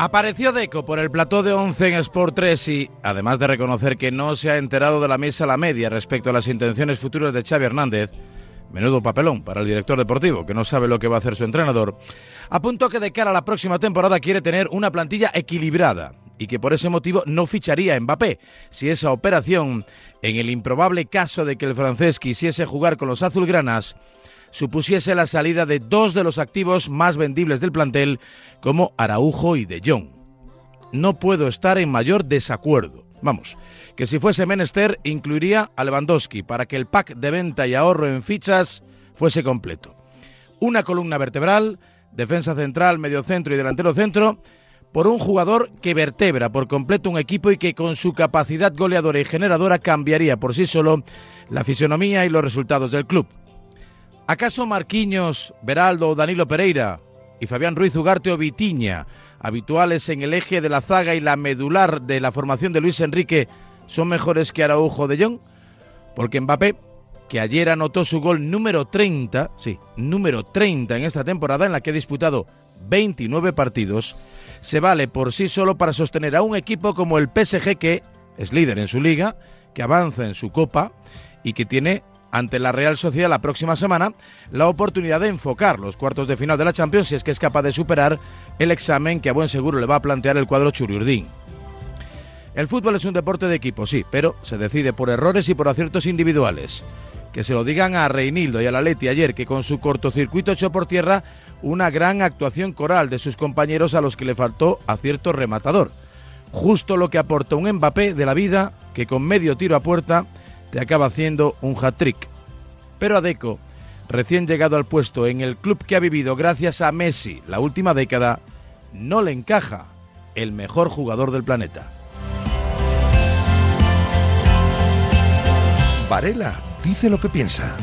Apareció Deco por el plató de 11 en Sport 3 y, además de reconocer que no se ha enterado de la mesa a la media respecto a las intenciones futuras de Xavi Hernández, menudo papelón para el director deportivo, que no sabe lo que va a hacer su entrenador, apuntó que de cara a la próxima temporada quiere tener una plantilla equilibrada y que por ese motivo no ficharía a Mbappé si esa operación, en el improbable caso de que el francés quisiese jugar con los azulgranas, supusiese la salida de dos de los activos más vendibles del plantel, como Araujo y De Jong. No puedo estar en mayor desacuerdo. Vamos, que si fuese menester incluiría a Lewandowski para que el pack de venta y ahorro en fichas fuese completo. Una columna vertebral, defensa central, medio centro y delantero centro, por un jugador que vertebra por completo un equipo y que con su capacidad goleadora y generadora cambiaría por sí solo la fisonomía y los resultados del club. ¿Acaso Marquinhos, Beraldo, Danilo Pereira y Fabián Ruiz Ugarte o Vitiña, habituales en el eje de la zaga y la medular de la formación de Luis Enrique, son mejores que Araujo de Jong? Porque Mbappé, que ayer anotó su gol número 30, sí, número 30 en esta temporada en la que ha disputado 29 partidos, se vale por sí solo para sostener a un equipo como el PSG que es líder en su liga, que avanza en su copa y que tiene ante la Real Sociedad la próxima semana la oportunidad de enfocar los cuartos de final de la Champions si es que es capaz de superar el examen que a buen seguro le va a plantear el cuadro Churiurdín. El fútbol es un deporte de equipo, sí, pero se decide por errores y por aciertos individuales. Que se lo digan a Reinildo y a la Leti ayer que con su cortocircuito echó por tierra una gran actuación coral de sus compañeros a los que le faltó acierto rematador. Justo lo que aporta un Mbappé de la vida que con medio tiro a puerta te acaba haciendo un hat-trick. Pero a Deco, recién llegado al puesto en el club que ha vivido gracias a Messi la última década, no le encaja el mejor jugador del planeta. Varela dice lo que piensa.